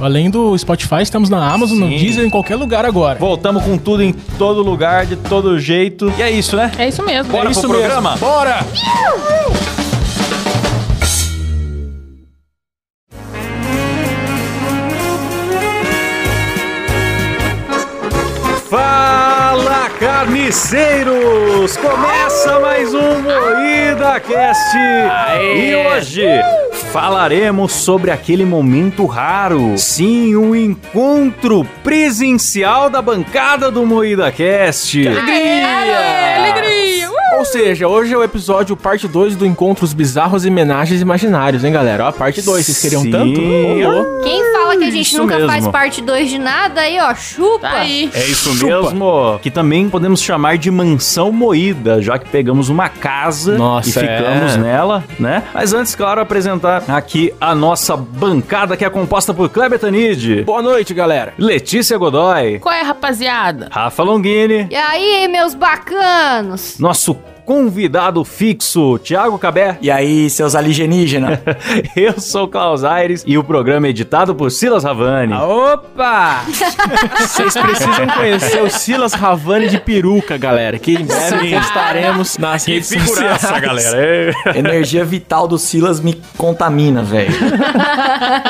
Além do Spotify, estamos na Amazon, no Sim. Deezer, em qualquer lugar agora. Voltamos com tudo em todo lugar, de todo jeito. E é isso, né? É isso mesmo. Bora é isso pro programa? mesmo. Bora! Fala, carniceiros! Começa mais um Moída Cast! E hoje falaremos sobre aquele momento raro. Sim, o encontro presencial da bancada do Moída Cast. Alegria! Alegria! Ou seja, hoje é o episódio parte 2 do Encontros Bizarros e Homenagens Imaginários, hein, galera? Ó, a parte 2, vocês queriam Sim. tanto? Quem fala que a gente Isso nunca mesmo. faz parte 2 de nada, aí, ó, chupa. Tá aí. É isso Chupa. mesmo, que também podemos chamar de mansão moída, já que pegamos uma casa Nossa, e ficamos é. nela, né? Mas antes, claro, apresentar aqui a nossa bancada que é composta por Kleber Tanid, Boa noite, galera. Letícia Godoy, Qual é, rapaziada? Rafa Longini, E aí, meus bacanos? nosso convidado fixo, Thiago Cabé. E aí, seus alienígenas? Eu sou o Klaus Aires e o programa é editado por Silas Ravani. Opa! Vocês precisam conhecer o Silas Ravani de peruca, galera, que em breve Sim. estaremos nas redes sociais. galera. É. Energia vital do Silas me contamina, velho.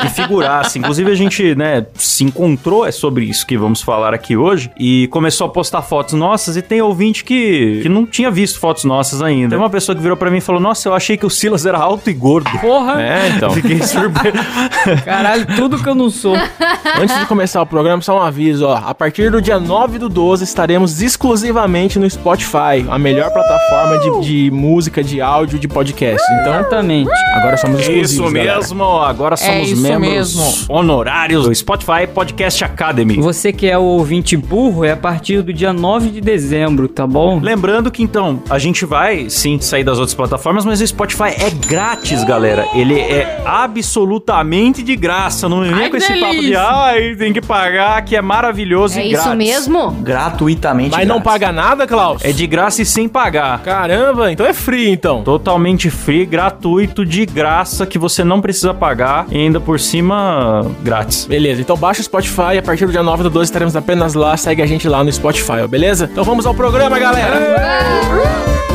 que figuraça. Inclusive, a gente, né, se encontrou, é sobre isso que vamos falar aqui hoje, e começou a postar fotos nossas, e tem ouvinte que, que não tinha visto fotos nossas ainda. Tem uma pessoa que virou pra mim e falou, nossa, eu achei que o Silas era alto e gordo. Porra! É, então. Fiquei surpreso. Caralho, tudo que eu não sou. Antes de começar o programa, só um aviso, ó. A partir do dia 9 do 12 estaremos exclusivamente no Spotify, a melhor plataforma de, de música, de áudio, de podcast. Então, Exatamente. agora somos exclusivos, Isso galera. mesmo, agora somos isso membros mesmo. honorários do Spotify Podcast Academy. Você que é o ouvinte burro, é a partir do dia 9 de dezembro, tá bom? Lembrando que então, a gente vai sim sair das outras plataformas, mas o Spotify é grátis, galera. Ele é absolutamente de graça. Não vem com esse papo de ai, tem que pagar, que é maravilhoso É e isso grátis. mesmo? Gratuitamente. Mas não grátis. paga nada, Klaus? É de graça e sem pagar. Caramba, então é free, então. Totalmente free, gratuito, de graça, que você não precisa pagar e ainda por cima grátis. Beleza, então baixa o Spotify, a partir do dia 9 do 12 estaremos apenas lá, segue a gente lá no Spotify, ó, beleza? Então vamos ao programa, galera! Então,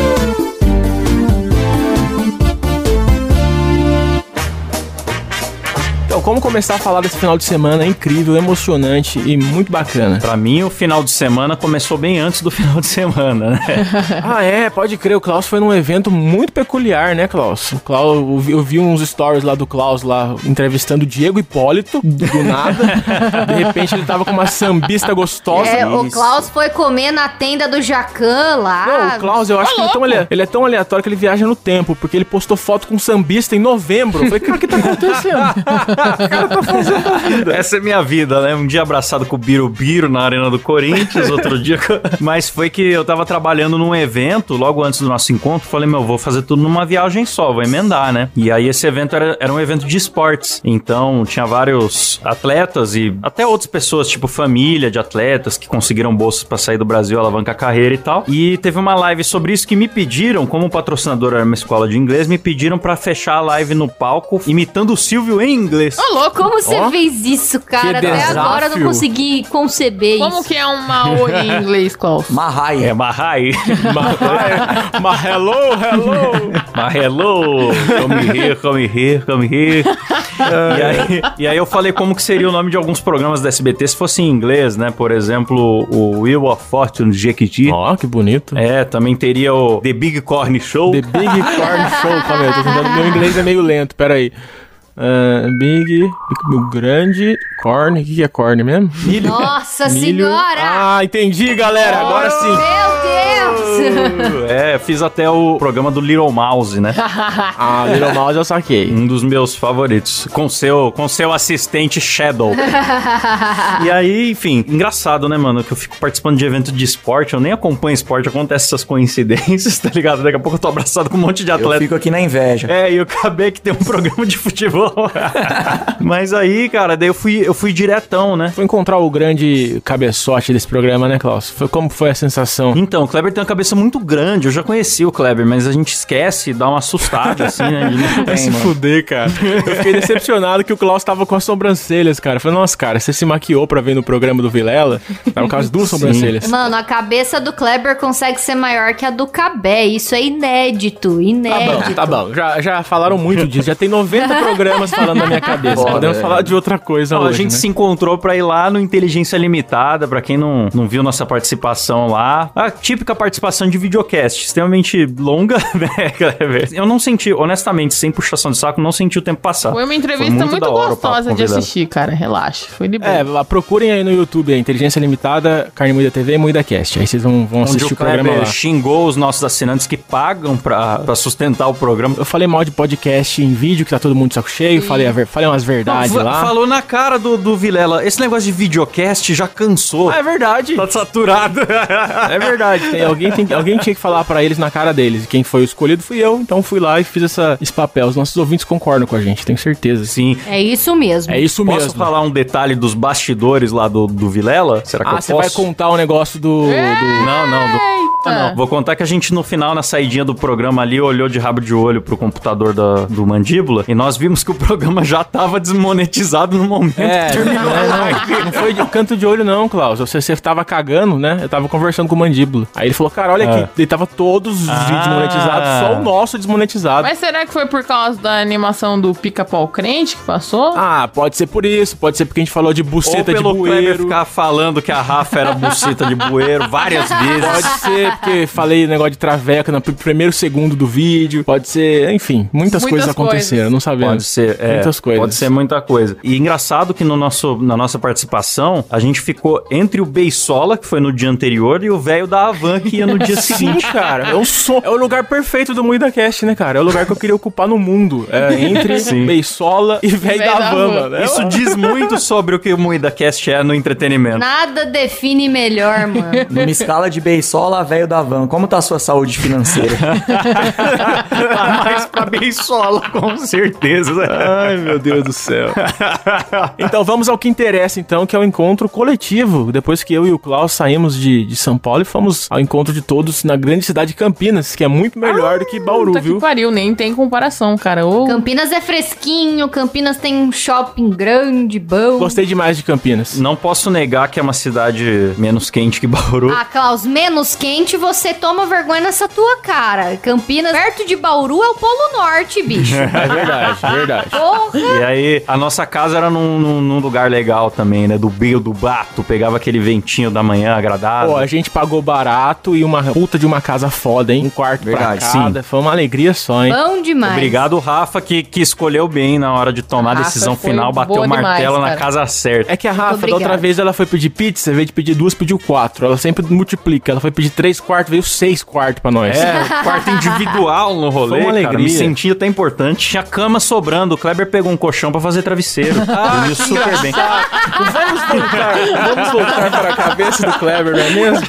como começar a falar desse final de semana incrível, emocionante e muito bacana? Pra mim, o final de semana começou bem antes do final de semana, né? ah, é, pode crer, o Klaus foi num evento muito peculiar, né, Klaus? O Klaus eu, vi, eu vi uns stories lá do Klaus lá entrevistando o Diego Hipólito, do nada. De repente ele tava com uma sambista gostosa. É, o. Klaus foi comer na tenda do Jacan lá. Não, o Klaus, eu acho que ele é, tão ale- ele é tão aleatório que ele viaja no tempo, porque ele postou foto com um sambista em novembro. Eu falei, cara, o que tá acontecendo? Essa é minha vida, né? Um dia abraçado com o Birubiru na Arena do Corinthians, outro dia. Mas foi que eu tava trabalhando num evento logo antes do nosso encontro. Falei, meu, vou fazer tudo numa viagem só, vou emendar, né? E aí esse evento era, era um evento de esportes. Então tinha vários atletas e até outras pessoas, tipo família de atletas que conseguiram bolsas pra sair do Brasil, alavancar a carreira e tal. E teve uma live sobre isso que me pediram, como patrocinador era uma escola de inglês, me pediram pra fechar a live no palco imitando o Silvio em inglês. Ô, louco. Como você Ó, fez isso, cara? Até agora eu não consegui conceber Como isso. que é uma oi em inglês, Klaus? Marraia. É Mahai. mas, mas hello, hello. Mas hello. Come here, come here, come here. e, aí, e aí eu falei como que seria o nome de alguns programas da SBT se fosse em inglês, né? Por exemplo, o Wheel of Fortune de Jequiti. Ó, que bonito. É, também teria o The Big Corn Show. The Big Corn Show. Calma aí, eu tô tentando. Meu inglês é meio lento, peraí. Ah, big, grande, corn, o que, que é corn mesmo? Nossa Milho. senhora! Ah, entendi, galera, agora sim. Meu Deus! É, fiz até o programa do Little Mouse, né? Ah, Little Mouse eu saquei. Um dos meus favoritos. Com seu, com seu assistente Shadow. e aí, enfim, engraçado, né, mano? Que eu fico participando de evento de esporte, eu nem acompanho esporte, acontece essas coincidências, tá ligado? Daqui a pouco eu tô abraçado com um monte de Eu atleta. fico aqui na inveja. É, e eu acabei que tem um programa de futebol. Mas aí, cara, daí eu fui, eu fui diretão, né? Foi encontrar o grande cabeçote desse programa, né, Klaus? Foi, como foi a sensação? Então, o Kleber tem uma cabeça muito grande. Eu já conheci o Kleber, mas a gente esquece, dá uma assustada, assim, né? Vai se fuder, cara. Eu fiquei decepcionado que o Klaus tava com as sobrancelhas, cara. Eu falei, nossa, cara, você se maquiou pra ver no programa do Vilela? Tava com as duas sobrancelhas. Mano, a cabeça do Kleber consegue ser maior que a do Cabé. Isso é inédito, Tá inédito. bom, tá bom. Já, já falaram muito disso. Já tem 90 programas falando na minha cabeça. Foda, Podemos velho. falar de outra coisa a hoje, gente né? se encontrou pra ir lá no Inteligência Limitada, pra quem não, não viu nossa participação lá. A típica participação de videocast, extremamente longa, né? Eu não senti, honestamente, sem puxação de saco, não senti o tempo passar. Foi uma entrevista muito muito, da hora o papo gostosa de assistir, cara. Relaxa. Foi de boa. É, lá, procurem aí no YouTube, a Inteligência Limitada, Carne Moída TV e Moída Cast. Aí vocês vão, vão Onde assistir o o programa lá. xingou os nossos assinantes que pagam pra, pra sustentar o programa. Eu falei mal de podcast em vídeo, que tá todo mundo de saco cheio. Falei, a ver- falei umas verdades Fa- lá. Falou na cara do, do Vilela. Esse negócio de videocast já cansou. Ah, é verdade. Tá saturado. É verdade. Tem, alguém, tem, alguém tinha que falar pra eles na cara deles. E quem foi o escolhido fui eu. Então fui lá e fiz essa, esse papel. Os nossos ouvintes concordam com a gente, tenho certeza. Sim. É isso mesmo. É isso Posso mesmo. falar um detalhe dos bastidores lá do, do Vilela? Será que Ah, eu você vai posso? contar o negócio do. do- Não, não. do- Eita. não. Vou contar que a gente no final, na saidinha do programa ali, olhou de rabo de olho pro computador da- do Mandíbula e nós vimos que o programa já tava desmonetizado no momento É, que terminou. não, não, não foi de canto de olho, não, Klaus. Você, você tava cagando, né? Eu tava conversando com o mandíbula. Aí ele falou, cara, olha Ah. aqui. Ele tava todos os Ah. vídeos monetizados, só o nosso desmonetizado. Mas será que foi por causa da animação do pica-pau crente que passou? Ah, pode ser por isso, pode ser porque a gente falou de Ou buceta de pelo Kleber bueiro. ficar falando que a Rafa era buceta de bueiro várias vezes. Pode ser porque falei negócio de traveca no pr- primeiro segundo do vídeo. Pode ser, enfim, muitas, Muitas coisas aconteceram, não sabemos. Pode ser, é, Muitas coisas. Pode ser muita coisa. E engraçado que no nosso, na nossa participação, a gente ficou entre o Beisola, que foi no dia anterior, e o velho da Havan, que ia no dia seguinte. cara. É o, som, é o lugar perfeito do Moída Cast, né, cara? É o lugar que eu queria ocupar no mundo. É entre Sim. Beisola e Véi da da Van, Van. mano. É Isso diz muito sobre o que o Moída Cast é no entretenimento. Nada define melhor, mano. Numa escala de beisola, velho da van. Como tá a sua saúde financeira? Tá mais pra Beisola, com certeza. Ai, meu Deus do céu. então vamos ao que interessa, então, que é o encontro coletivo. Depois que eu e o Klaus saímos de, de São Paulo e fomos ao encontro de todos na grande cidade de Campinas, que é muito melhor do que Bauru, Puta viu? que pariu, nem tem comparação, cara. Ô, Campinas é fresquinho, Campinas tem um shopping grande, bom. Gostei demais de Campinas. Não posso negar que é uma cidade menos quente que Bauru. Ah, Klaus, menos quente, você toma vergonha nessa tua cara. Campinas, perto de Bauru, é o Polo Norte, bicho. É verdade, verdade. Porra! E aí, a nossa casa era num, num- num lugar legal também, né? Do Beio do Bato, pegava aquele ventinho da manhã agradável. Pô, a gente pagou barato e uma puta de uma casa foda, hein? Um quarto Verdade, pra cada. Foi uma alegria só, hein? Bom demais. Obrigado, Rafa, que, que escolheu bem na hora de tomar a Rafa decisão final, bateu o martelo demais, na casa certa. É que a Rafa, da outra vez, ela foi pedir pizza, em vez de pedir duas, pediu quatro. Ela sempre multiplica. Ela foi pedir três quartos, veio seis quartos pra nós. É, quarto individual no rolê, Foi uma cara, alegria. me senti até importante. Tinha cama sobrando, o Kleber pegou um colchão pra fazer travesseiro. Ah, Dormiu super bem. Vamos voltar, vamos voltar para a cabeça do Kleber, não é mesmo?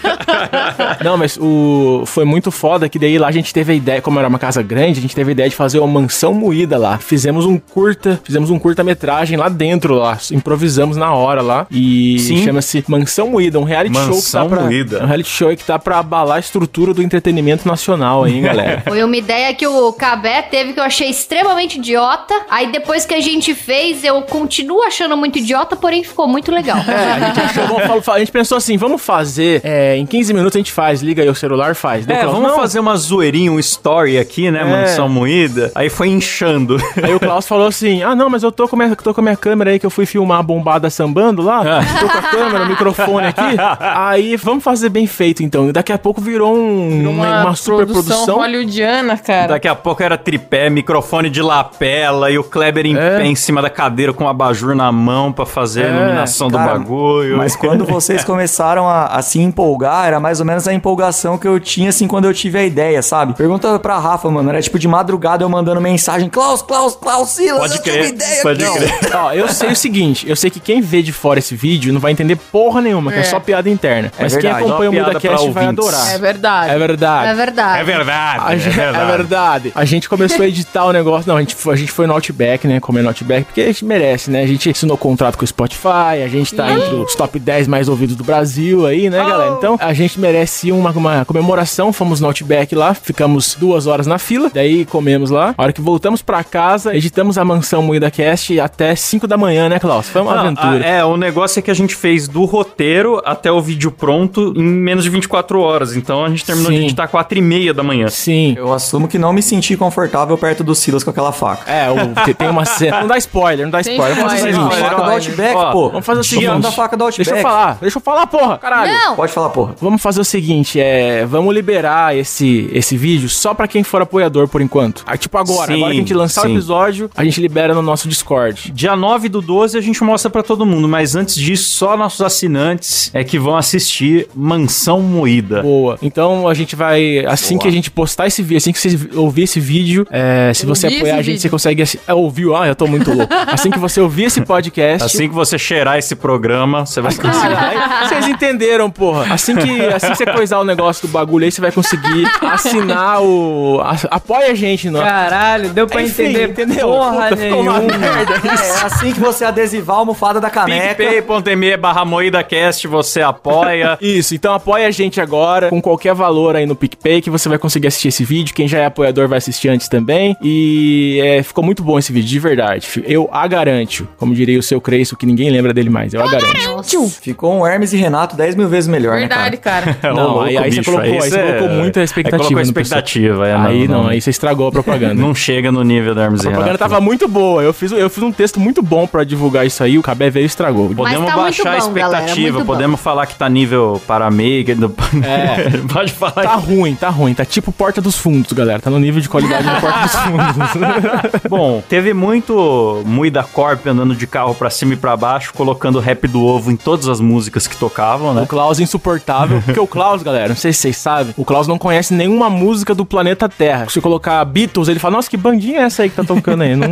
Não, mas o foi muito foda que daí lá a gente teve a ideia, como era uma casa grande, a gente teve a ideia de fazer uma mansão moída lá. Fizemos um curta, fizemos um curta-metragem lá dentro lá, improvisamos na hora lá e chama-se Mansão Moída, um reality show que Mansão tá pra Moída. um reality show que tá pra abalar abalar a estrutura do entretenimento nacional, hein, galera? Foi uma ideia que o Cabé teve que eu achei extremamente idiota. Aí depois que a gente fez, eu continuo achando muito idiota, porém ficou muito legal. É, a gente achou, falar- a gente pensou assim, vamos fazer, é, em 15 minutos a gente faz, liga aí o celular, faz. O É, Klaus, vamos "Não." fazer uma zoeirinha, um story aqui, né, É. Mansão Moída. Aí foi inchando. Aí o Klaus falou assim, ah não, mas eu tô com, a minha, tô com a minha câmera aí que eu fui filmar a bombada sambando lá, tô com a câmera, o microfone aqui, aí vamos fazer bem feito então. E daqui a pouco virou, um, uma, uma super produção. hollywoodiana, cara. Daqui a pouco era tripé, microfone de lapela e o Kleber em É. pé em cima da cadeira com o abajur na mão pra fazer a É, iluminação do Cara, bagulho. Mas quando vocês começaram a, a se empolgar, era mais ou menos a empolgação que eu tinha, assim, quando eu tive a ideia, sabe? Pergunta pra Rafa, mano. Era tipo de madrugada eu mandando mensagem: Klaus, Klaus, Klaus, Silas, Pode eu tive crer, uma ideia pode ó." crer. Ó, eu sei o seguinte, eu sei que quem vê de fora esse vídeo não vai entender porra nenhuma, que é, É. só piada interna. Mas quem acompanha o MudaCast vai ouvintes. É verdade. É verdade. É verdade. É verdade, A gente- é verdade. A gente começou a editar o negócio. Não, a gente, foi, a gente foi no Outback, né? Comer no Outback, porque a gente merece, né? A gente assinou contrato com o Spotify, a gente tá entre os top 10 mais ouvidos do Brasil aí, né, galera? Então, a gente merece uma, uma comemoração. Fomos no Outback lá, ficamos duas horas na fila, daí comemos lá. A hora que voltamos pra casa, editamos a mansão Moída Cast até 5 da manhã, né, Klaus? Foi uma Não, aventura. a- é, o negócio é que a gente fez do roteiro até o vídeo pronto em menos de 24 horas. Então a gente terminou Sim. de editar 4 e meia da manhã. Sim. Eu assumo que não me senti confortável perto do Silas com aquela faca. É, o, te- tem uma cena. Não dá spoiler, não dá spoiler. Vamos fazer o seguinte. faca do Outback, ó, pô. Vamos fazer o seguinte. da faca do Outback. Deixa eu falar, deixa eu falar, porra, caralho. Não! Pode falar, porra. Vamos fazer o seguinte, é, vamos liberar esse, esse vídeo só pra quem for apoiador por enquanto. Ah, tipo agora, Sim, agora que a gente lançar o sim. episódio, a gente libera no nosso Discord. Dia 9 do 12 a gente mostra pra todo mundo, mas antes disso, só nossos assinantes é que vão assistir Mansão Moída. Boa. Então a gente vai, assim que a gente postar esse vídeo, assim que você ouvir esse vídeo, é, se você apoiar a gente, vídeo. você consegue é, ouviu? Ah, eu tô muito louco. Assim que você ouvir esse podcast, Assim que você cheirar esse programa, você vai conseguir. Cara, aí vocês entenderam, porra. Assim que, assim que você coisar o negócio do bagulho aí, você vai conseguir assinar o. a- apoia a gente, não. Caralho, deu pra Enfim, entender entendeu? porra Puta, nenhuma. merda É assim que você adesivar a almofada da caneca. PicPay.me barra MoídaCast, você apoia. Isso, então apoia a gente agora com qualquer valor aí no PicPay que você vai conseguir assistir esse vídeo. Quem já é apoiador vai assistir antes também. E é, ficou muito bom esse vídeo, de verdade. Eu a garanto. Como diria o seu Cresço, que ninguém lembra dele mais. Eu a garanto. Ficou um Hermes e Renato 10 mil vezes melhor, Verdade, né, cara? cara. Não, aí- aí você colocou- aí você colocou muita expectativa Aí colocou expectativa, é, Aí não, aí você estragou a propaganda. Não chega no nível da Hermes A e propaganda Renato. tava muito boa. Eu fiz, eu fiz um texto muito bom pra divulgar isso aí. O Cabé veio e estragou. Mas Podemos tá muito baixar a bom, galera, expectativa, muito bom. podemos falar que tá nível Paramake. Do... É. Pode falar. Tá ruim, tá ruim. Tá tipo Porta dos Fundos, galera. Tá no nível de qualidade da Porta dos Fundos. Bom, teve muito Muida Corp andando de carro pra cima e pra baixo, colocando rap do ovo em todas as músicas que tocavam, o né? Klaus é insuportável. Porque o Klaus, galera, não sei se vocês sabem, o Klaus não conhece nenhuma música do planeta Terra. Se colocar Beatles, ele fala, nossa, que bandinha é essa aí que tá tocando aí? Não-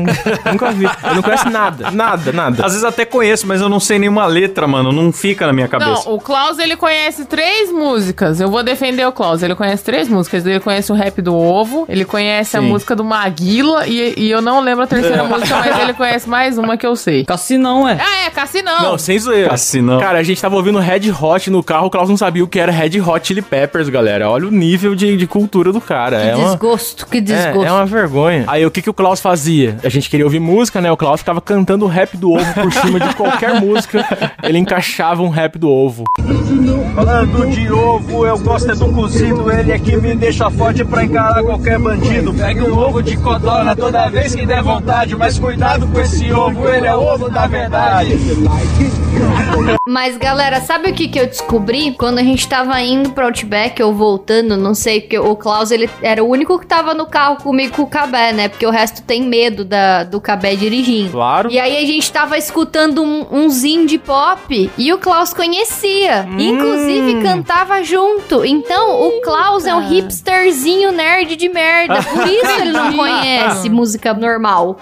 nunca vi. Ele não conhece nada, nada, nada. Às vezes até conheço, mas eu não sei nenhuma letra, mano. Não fica na minha cabeça. Não, o Klaus, ele conhece três músicas. Eu vou defender o Klaus. Ele conhece três músicas. Ele conhece o rap do ovo, ele conhece a Sim. música do Maguila e, e eu não lembro a terceira música, mas ele conhece mais uma que eu sei. Cassinão, é. Ah, é, Cassinão. Não, sem zoeira. Cassinão. Cara, a gente tava ouvindo Red Hot no carro, o Klaus não sabia o que era Red Hot Chili Peppers, galera. Olha o nível de, de cultura do cara. Que é uma... desgosto, que É, desgosto. é uma vergonha. Aí o que, que o Klaus fazia? A gente queria ouvir música, né? O Klaus ficava cantando o rap do ovo por cima de qualquer música. Ele encaixava um rap do ovo. Falando de ovo, eu gosto é do cozido. Ele é que me deixa forte pra encarar qualquer bandido. Pegue um ovo de codorna toda vez que der vontade. Mas cuidado com esse ovo, ele é o ovo da verdade. Mas, galera, sabe o que, que eu descobri? Quando a gente tava indo pro Outback ou voltando, não sei, porque o Klaus, ele era o único que tava no carro comigo com o Cabé, né? Porque o resto tem medo da, do Cabé dirigindo. Claro. E aí a gente tava escutando um, uns indie pop e o Klaus conhecia. Inclusive cantava junto. Então o Klaus é um hipsterzinho nerd de merda. Por isso ele não conhece música normal.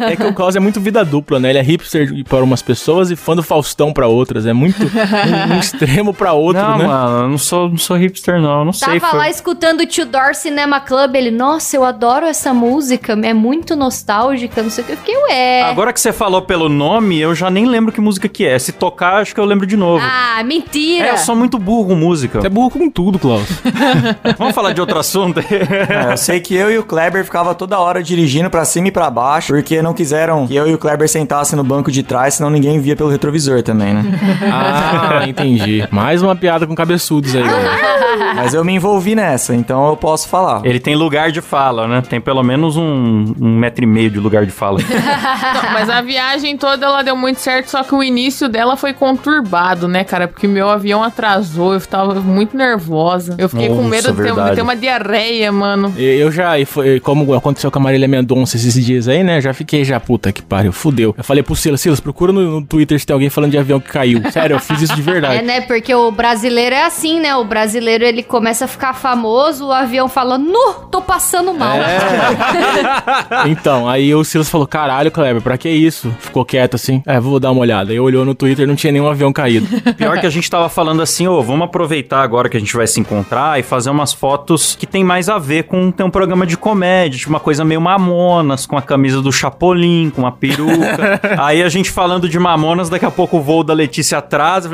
É que o Klaus é muito vida dupla, né? Ele é hipster para umas pessoas e fã do Faustão pra outras. É muito um, um extremo pra outro, não, né? mano, eu não sou, não sou hipster, não. Eu não sei. Tava foi- lá escutando o Tio Door Cinema Club. Ele, nossa, eu adoro essa música. É muito nostálgica, não sei o que. Eu fiquei, ué. Agora que você falou pelo nome, eu já nem lembro que música que é. Se tocar, acho que eu lembro de novo. Ah, mentira. É, eu sou muito burro com música. Você é burro maluco com tudo, Klaus. Vamos falar de outro assunto? É, eu sei que eu e o Kleber ficava toda hora dirigindo pra cima e pra baixo, porque não quiseram que eu e o Kleber sentassem no banco de trás, senão ninguém via pelo retrovisor também, né? Ah, entendi. Mais uma piada com cabeçudos aí, galera. Mas eu me envolvi nessa, então eu posso falar. Ele tem lugar de fala, né? Tem pelo menos um, um metro e meio de lugar de fala. Não, mas a viagem toda ela deu muito certo, só que o início dela foi conturbado, né, cara? Porque meu avião atrasou, eu tava muito nervosa. Eu fiquei com Nossa, medo de ter, verdade. ter uma diarreia, mano. E Eu já, e foi, como aconteceu com a Marília Mendonça esses dias aí, né? Já fiquei já, puta que pariu, fudeu. Eu falei pro Silas, Silas, procura no, no Twitter se tem alguém falando de avião que caiu. Sério, eu fiz isso de É, verdade. né? Porque o brasileiro é assim, né? O brasileiro ele começa a ficar famoso, o avião fala, nu, tô passando mal. Então, aí o Silas falou, caralho, Kleber, pra que isso? Ficou quieto assim. É, vou dar uma olhada. Aí olhou no Twitter não tinha nenhum avião caído. Pior que a gente tava falando assim, ô, vamos aproveitar agora que a gente vai se encontrar e fazer umas fotos que tem mais a ver com ter um programa de comédia, tipo uma coisa meio Mamonas, com a camisa do Chapolin, com uma peruca. Aí a gente falando de Mamonas, daqui a pouco o voo da Letícia atrás.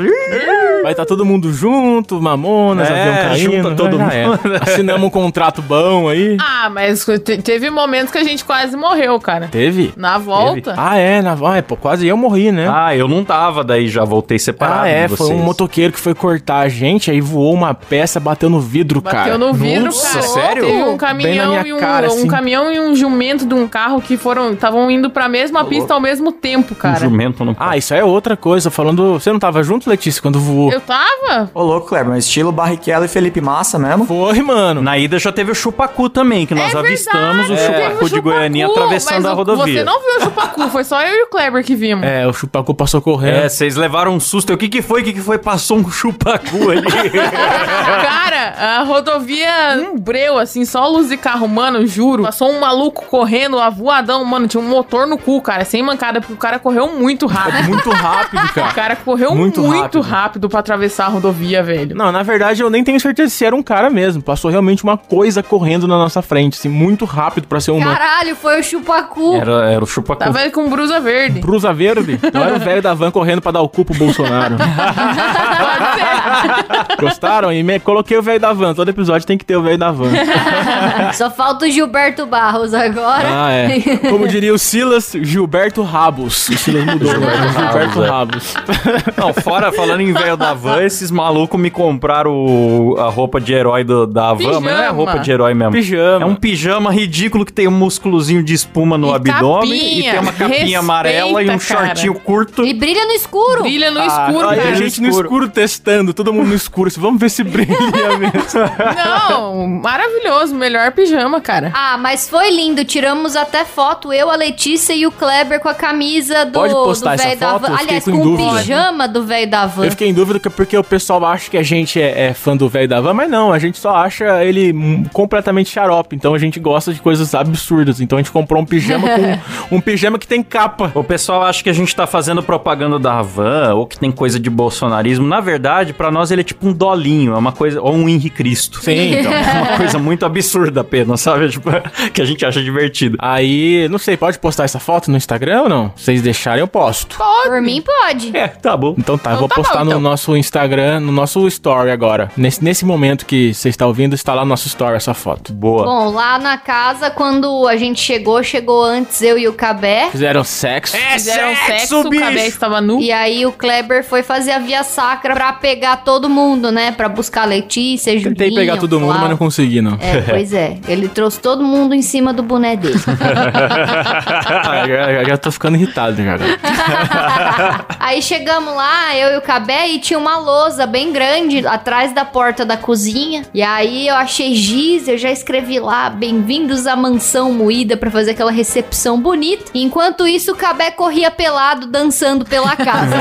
Vai estar todo mundo junto, mamonas, É, avião caindo. junta todo já é. mundo. Assinamos um contrato bom aí. Ah, mas te- teve momentos que a gente quase morreu, cara. Teve? Na volta. Ah, é, na ah, é, pô, quase eu morri, né? Ah, eu não tava, daí já voltei separado Ah, é, foi um motoqueiro que foi cortar a gente, aí voou uma peça, bateu no vidro, cara. Bateu no vidro, Nossa, cara. sério? Teve um Bem na caminhão minha e um, cara, um assim. caminhão e um jumento de um carro que foram estavam indo pra mesma pista ao mesmo tempo, Um cara. jumento no Ah, isso aí é outra coisa, falando... Você não tava junto, Letícia, quando voou? Eu tava? Ô, louco, Kleber, mas estilo Barrichello e Felipe Massa mesmo? Foi, mano. Na ida já teve o Chupacu também, que nós É avistamos o verdade, teve Chupacu o de Goiânia Chupacu, atravessando mas a o- rodovia. Você não viu o Chupacu, foi só eu e o Kleber que vimos. É, o Chupacu passou correndo. É, vocês levaram um susto. O que que foi? O que que foi? Passou um chupacu ali. Cara, a rodovia um breu, assim, só luz de carro, mano, juro. Passou um maluco correndo, avoadão, mano, tinha um motor no cu, cara, sem mancada, porque o cara correu muito rápido. Muito rápido, O cara. cara correu Muito muito, rápido. rápido. Pra atravessar a rodovia, velho. Não, na verdade eu nem tenho certeza se era um cara mesmo. Passou realmente uma coisa correndo na nossa frente, assim, muito rápido pra ser uma Caralho, foi o chupacu. Era, era o chupacu. Tava ele com brusa verde. brusa verde. Não era o velho da van correndo pra dar o cu pro Bolsonaro. Pode ser. Gostaram? E me... coloquei o velho da van. Todo episódio tem que ter o velho da van. Só falta o Gilberto Barros agora. Ah, é. Como diria o Silas, Gilberto Rabos. O Silas mudou, né? Gilberto é. Rabos. Não, fora, falando em velho da van, esses malucos me compraram o- a roupa de herói do- da van, mas não é roupa de herói mesmo. Pijama. É um pijama ridículo que tem um músculozinho de espuma no E abdômen capinha. e tem uma capinha Respeita, amarela e um cara. shortinho curto. E brilha no escuro. Brilha no Ah, escuro, Aí a cara. gente no escuro testando, todo mundo no escuro. Vamos ver se brilha mesmo. Não, maravilhoso. Melhor pijama, cara. Ah, mas foi lindo. Tiramos até foto, eu, a Letícia e o Kleber com a camisa do, Pode postar do essa velho da van. Aliás, com com o pijama do velho da van. Eu fiquei em dúvida que- porque o pessoal acha que a gente é, é fã do velho da van, mas não, a gente só acha ele hum, completamente xarope. Então a gente gosta de coisas absurdas. Então a gente comprou um pijama com um pijama que tem capa. O pessoal acha que a gente tá fazendo propaganda da van ou que tem coisa de bolsonarismo. Na verdade, pra nós ele é tipo um dolinho, é uma coisa ou um Henri Cristo. Sim, então. É uma coisa muito absurda apenas, sabe? Tipo, que a gente acha divertido. Aí, não sei, pode postar essa foto no Instagram ou não? Se vocês deixarem, eu posto. Por mim, pode. É, tá bom. Então tá, eu Então vou tá postar bom, no então. nosso Instagram, no nosso story agora. Nesse, nesse momento que você está ouvindo, está lá no nosso story essa foto. Boa. Bom, lá na casa, quando a gente chegou, chegou antes eu e o Cabé. Fizeram sexo. Fizeram sexo, o cabé estava nu. E aí o Kleber foi fazer a via sacra pra pegar todo mundo, né? Pra buscar a Letícia, Julinho, Tentei pegar todo mundo, mas não consegui, não. É, pois é. Ele trouxe todo mundo em cima do boné dele. Ah, já, já- já tô ficando irritado já. cara. Aí chegamos lá, eu e o Cabé, e tinha uma lousa bem grande atrás da porta da cozinha. E aí eu achei giz, eu já escrevi lá, bem-vindos à mansão moída pra fazer aquela recepção bonita. Enquanto isso, o Cabé corria pelado, dançando pela casa.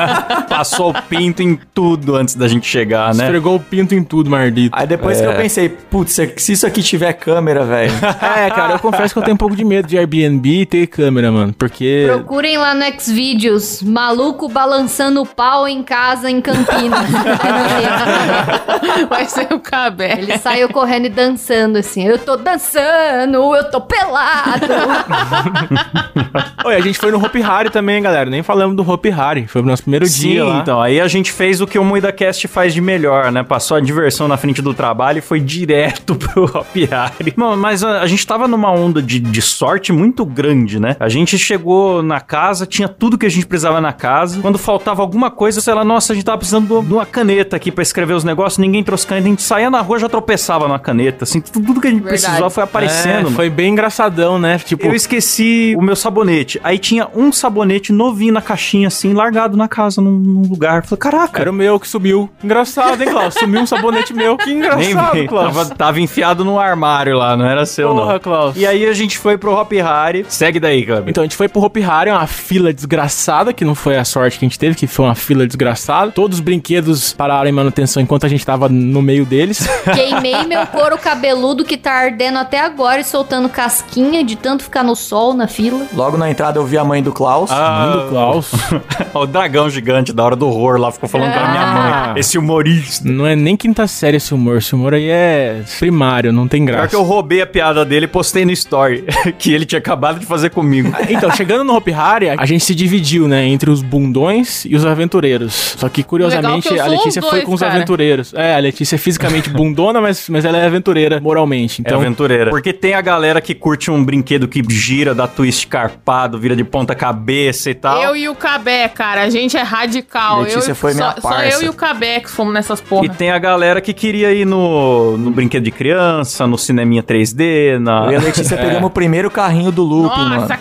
Passou o pinto em tudo antes da gente chegar, né? Esfregou o pinto em tudo, mardito. Aí depois que eu pensei, putz, se isso aqui tiver câmera, velho. É, cara, eu confesso que eu tenho um pouco de medo de Airbnb e ter câmera, mano. Porque. Procurem lá no Xvideos, maluco balançando o pau em casa em em Campinas. Vai ser o Cabé. Ele saiu correndo e dançando assim. Eu tô dançando, eu tô pelado. Oi, a gente foi no Hopi Hari também, galera. Nem falamos do Hopi Hari. Foi o nosso primeiro dia lá. então, aí a gente fez o que o MuidaCast faz de melhor, né? Passou a diversão na frente do trabalho e foi direto pro Hopi Hari. Mano, mas a, a gente tava numa onda de, de sorte muito grande, né? A gente chegou na casa, tinha tudo que a gente precisava na casa. Quando faltava alguma coisa, sei lá, nossa, a gente tava precisando de uma caneta aqui pra escrever os negócios, ninguém trouxe caneta, a gente saía na rua já tropeçava na caneta, assim, tudo, tudo que a gente Verdade. precisou foi aparecendo. É, foi bem engraçadão, né? Tipo, Eu esqueci o meu sabonete. Aí tinha um sabonete novinho na caixinha, assim, largado na casa, num, num lugar. Falei, caraca. era o meu que sumiu. Engraçado, hein, Klaus? Sumiu um sabonete meu. Que Nem engraçado, vi. Klaus. Tava, tava enfiado no armário lá, não era seu, Porra, não. Klaus. E aí a gente foi pro Hop Hari. Segue daí, Gabi. Então a gente foi pro Hopi Hari, uma fila desgraçada, que não foi a sorte que a gente teve, que foi uma fila desgraçada. Todos os brinquedos pararam em manutenção enquanto a gente tava no meio deles. Queimei meu couro cabeludo que tá ardendo até agora e soltando casquinha de tanto ficar no sol na fila. Logo na entrada eu vi a mãe do Klaus. Ah, Mãe do Klaus. o dragão gigante da hora do horror lá ficou falando com a minha Ah. mãe. Esse humorista. Não é nem quinta série esse humor. Esse humor aí é primário, não tem Pior graça. que eu roubei a piada dele e postei no story. que ele tinha acabado de fazer comigo. Então, chegando no Hopi Hari, a gente se dividiu, né, entre os bundões e os aventureiros. Só que, curiosamente, Legal que a Letícia os foi dois, com os cara. aventureiros. É, a Letícia é fisicamente bundona, mas, mas ela é aventureira moralmente. É Então, aventureira. Porque tem a galera que curte um brinquedo que gira, dá twist carpado, vira de ponta cabeça e tal. Eu e o Cabé, cara, a gente é radical. Letícia eu, foi minha só, só parça. eu e o Cabé que fomos nessas porra. E tem a galera que queria ir no, no brinquedo de criança, no cineminha 3D, na... Eu e a Letícia pegamos o primeiro carrinho do looping, mano. Nossa,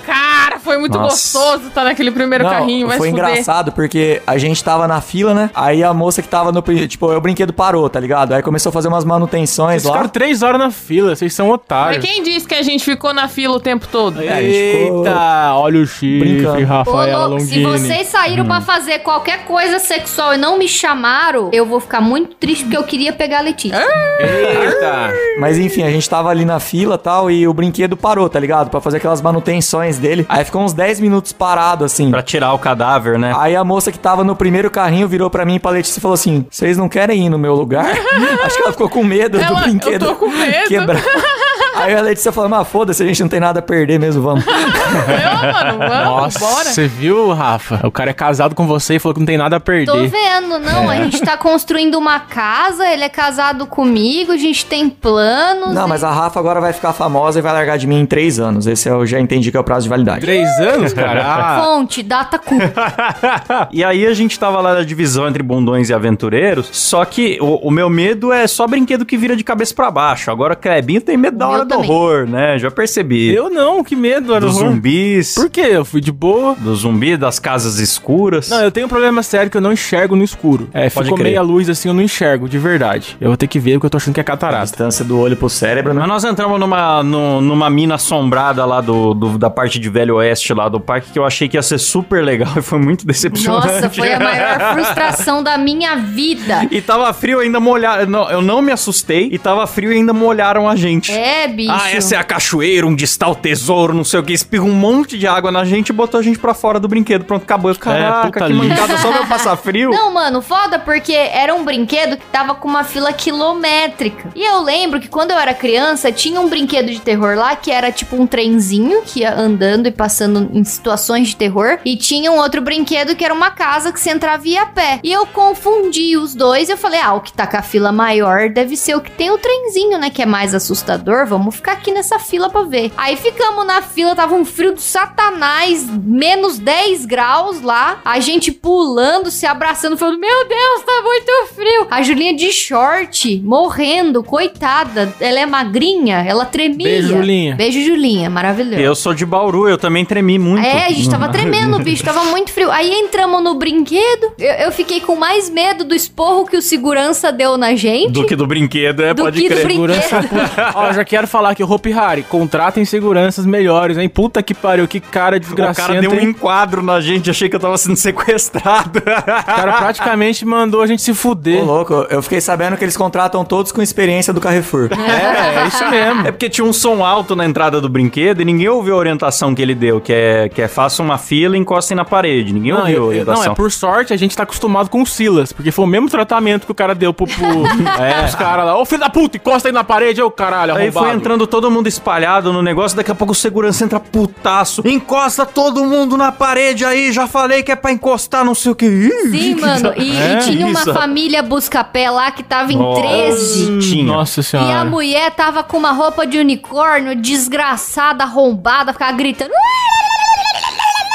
cara, foi muito Nossa. gostoso estar naquele primeiro Não, carrinho. Vai foi fuder. engraçado porque a gente tava na fila, né? Aí a moça que tava no. Tipo, o brinquedo parou, tá ligado? Aí começou a fazer umas manutenções vocês lá. ficaram três horas na fila, vocês são Mas otários. quem disse que a gente ficou na fila o tempo todo? ficou Eita, olha o chifre, brincando. Ô, Rafaela louco, se Longini. vocês saíram pra fazer qualquer coisa sexual e não me chamaram, eu vou ficar muito triste porque eu queria pegar a Letícia. Eita. Mas enfim, a gente tava ali na fila e tal, e o brinquedo parou, tá ligado? Pra fazer aquelas manutenções dele. Aí ficou uns 10 minutos parado, assim. Pra tirar o cadáver, né? Aí a moça que tava no primeiro carrinho virou pra mim e pra Letícia e falou assim: Vocês não querem ir no meu lugar? Acho que ela ficou com medo Ela- do brinquedo. eu tô com medo. Quebrar. Aí a Letícia falou: Mas foda-se, a gente não tem nada a perder mesmo, vamos. Eu, mano, vamos, Nossa, bora. você viu, Rafa? O cara é casado com você e falou que não tem nada a Tô perder. vendo, não. A gente tá construindo uma casa, ele é casado comigo, a gente tem planos. Não, mas a Rafa agora vai ficar famosa e vai largar de mim em três anos. Esse eu já entendi que é o prazo de validade. Três anos, cara? Fonte, data cu. e aí a gente tava lá na divisão entre bundões e aventureiros, só que o, o meu medo é só brinquedo que vira de cabeça pra baixo. Agora o Clebinho tem medo da hora do também. horror, né? Já percebi. eu não, que medo, era Dos horror. zumbis, Por quê? Eu fui de boa. do zumbi, das casas escuras. Não, eu tenho um problema sério que eu não enxergo no escuro. É, Pode ficou crer. meia luz assim, eu não enxergo, de verdade. Eu vou ter que ver porque eu tô achando que é A catarata. distância do olho pro cérebro, né? Mas nós entramos numa, nu- numa mina assombrada lá do, do- da parte de Velho Oeste lá do parque que eu achei que ia ser super legal e foi muito decepcionante. Nossa, foi a maior frustração da minha vida. E tava frio ainda molhar. Não, eu não me assustei e tava frio e ainda molharam a gente. É, bicho. Ah, essa é a cachoeira onde está o tesouro, não sei o que. Espirra um monte de água na gente e botou a gente pra fora do brinquedo. Pronto, acabou. Eu, Caraca, puta que mancada, só pra eu passar frio. Não, mano, foda porque era um brinquedo que tava com uma fila quilométrica. E eu lembro que quando eu era criança, tinha um brinquedo de terror lá que era tipo um trenzinho que ia andando e passando em situações de terror. E tinha um outro brinquedo que era uma casa que você entrava e ia a pé. E eu confundi os dois e eu falei, ah, o que tá com a fila maior deve ser o que tem o trenzinho, né? Que é mais assustador. Vamos ficar aqui nessa fila pra ver. Aí ficamos na fila, tava um frio do satanás, menos 10 graus lá. A gente pulando, se abraçando, falando: Meu Deus, tá muito frio. A Julinha de short, morrendo, coitada. Ela é magrinha, ela tremia. Beijo, Julinha. Beijo, Julinha, maravilhoso. Eu sou de Bauru, eu também tremi muito. É, a gente tava tremendo, bicho, tava muito frio. Aí entramos no brinquedo, eu, eu fiquei com mais medo do esporro que o segurança deu na gente. Do que do brinquedo, é, Do pode que do crer. brinquedo. Segurança. Ó, já quero falar que o Hope Harry, contratem seguranças melhores, hein? Puta que pariu, que cara O desgraçado. cara deu um enquadro na gente, achei que eu tava sendo sequestrado. O cara praticamente mandou a gente se Ô, fuder. louco, eu fiquei sabendo que eles contratam todos com experiência do Carrefour. É, é isso mesmo. É porque tinha um som alto na entrada do brinquedo e ninguém ouviu a orientação que ele deu, que é, que é faça uma fila e encostem na parede. Ninguém Não, ouviu a eu- eu- orientação. não, é por sorte, a gente tá acostumado com o Silas, porque foi o mesmo tratamento que o cara deu pro, pro, pros caras lá. Ô, filho da puta, encosta aí na parede, ô caralho, Aí arrombado. foi entrando todo mundo espalhado no negócio, daqui a pouco o segurança entra putaço. Encosta todo mundo na parede aí, já falei que é pra encostar, não sei o que. Ih, Sim, mano. E, É? e tinha uma Isso. família busca-pé lá que tava em Nossa. 13. Tinha. Nossa E a senhora. mulher tava com uma roupa de unicórnio, desgraçada, arrombada, ficava gritando.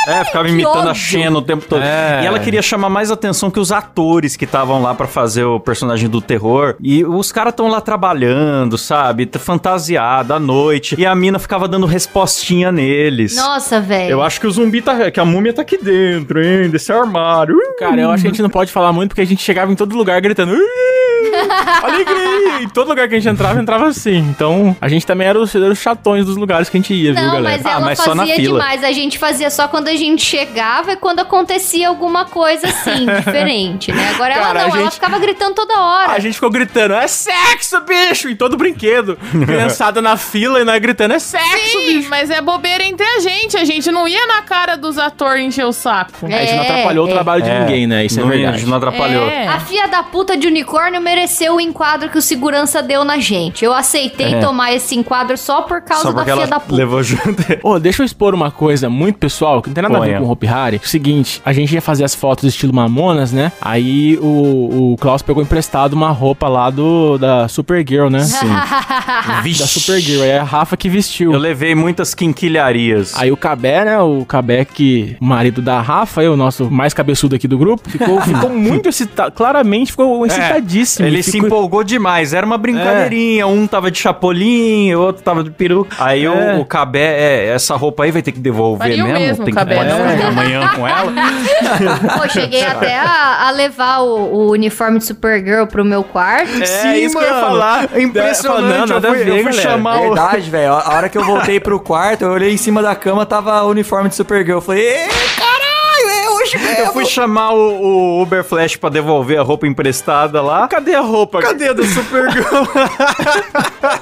É, ficava imitando a. Xena o tempo todo. É. E ela queria chamar mais atenção que os atores que estavam lá pra fazer o personagem do terror. E os caras estão lá trabalhando, sabe? Fantasiada à noite. E a mina ficava dando respostinha neles. Nossa, velho. Eu acho que o zumbi tá. que a múmia tá aqui dentro, hein? Desse armário. Cara, eu acho que a gente não pode falar muito porque a gente chegava em todo lugar gritando. "Ih, Alegria! Em todo lugar que a gente entrava, entrava assim. Então, a gente também era os, era os chatões dos lugares que a gente ia, viu, Não, galera? mas Ah, ela mas só na fazia fila. demais. A gente fazia só quando a gente chegava e quando acontecia alguma coisa assim, diferente, né? Agora Cara, ela a não, ela gente- ficava gritando toda hora. A gente ficou gritando, é sexo, bicho! Em todo brinquedo. Criançada na fila e nós gritando, é sexo, Sim, bicho! mas é bobeira entre a gente. A gente não ia na cara dos atores encher o saco. a gente não É, atrapalhou é. o trabalho de ninguém, né? Isso não, é A verdade. gente não atrapalhou. É. A filha da puta de unicórnio mereceu o enquadro que o segurança deu na gente. Eu aceitei É. tomar esse enquadro só por causa Só da filha da puta. levou junto. Ô, deixa eu expor uma coisa muito pessoal, que não tem nada a ver com o Hope Harry. O seguinte, a gente ia fazer as fotos estilo Mamonas, né? Aí o, o Klaus pegou emprestado uma roupa lá do da Supergirl, né? Sim. Da Supergirl. Aí é a Rafa que vestiu. Eu levei muitas quinquilharias. Aí o Cabé, né? O Cabé que o marido da Rafa, o nosso mais cabeçudo aqui do grupo, ficou, ficou muito excitado. Claramente ficou excitadíssimo. É, Ele se empolgou demais. Era uma brincadeirinha. Um tava de chapolim, outro tava de peru. Aí É. o, o Cabé, é, essa roupa aí vai ter que devolver Faria o mesmo. mesmo, Tem que Cabé, pode não? ficar amanhã com ela. Pô, cheguei até a, a levar o, o uniforme de Supergirl pro meu quarto. É isso que eu ia falar. É impressionante. Não, eu fui, ver, eu fui chamar o... Verdade, velho. A hora que eu voltei pro quarto, eu olhei em cima da cama, tava o uniforme de Supergirl. Eu falei, "Ê, caralho, é hoje mesmo. Eu fui chamar o, o Uber Flash pra devolver a roupa emprestada lá. Cadê a roupa? Cadê a do Supergirl?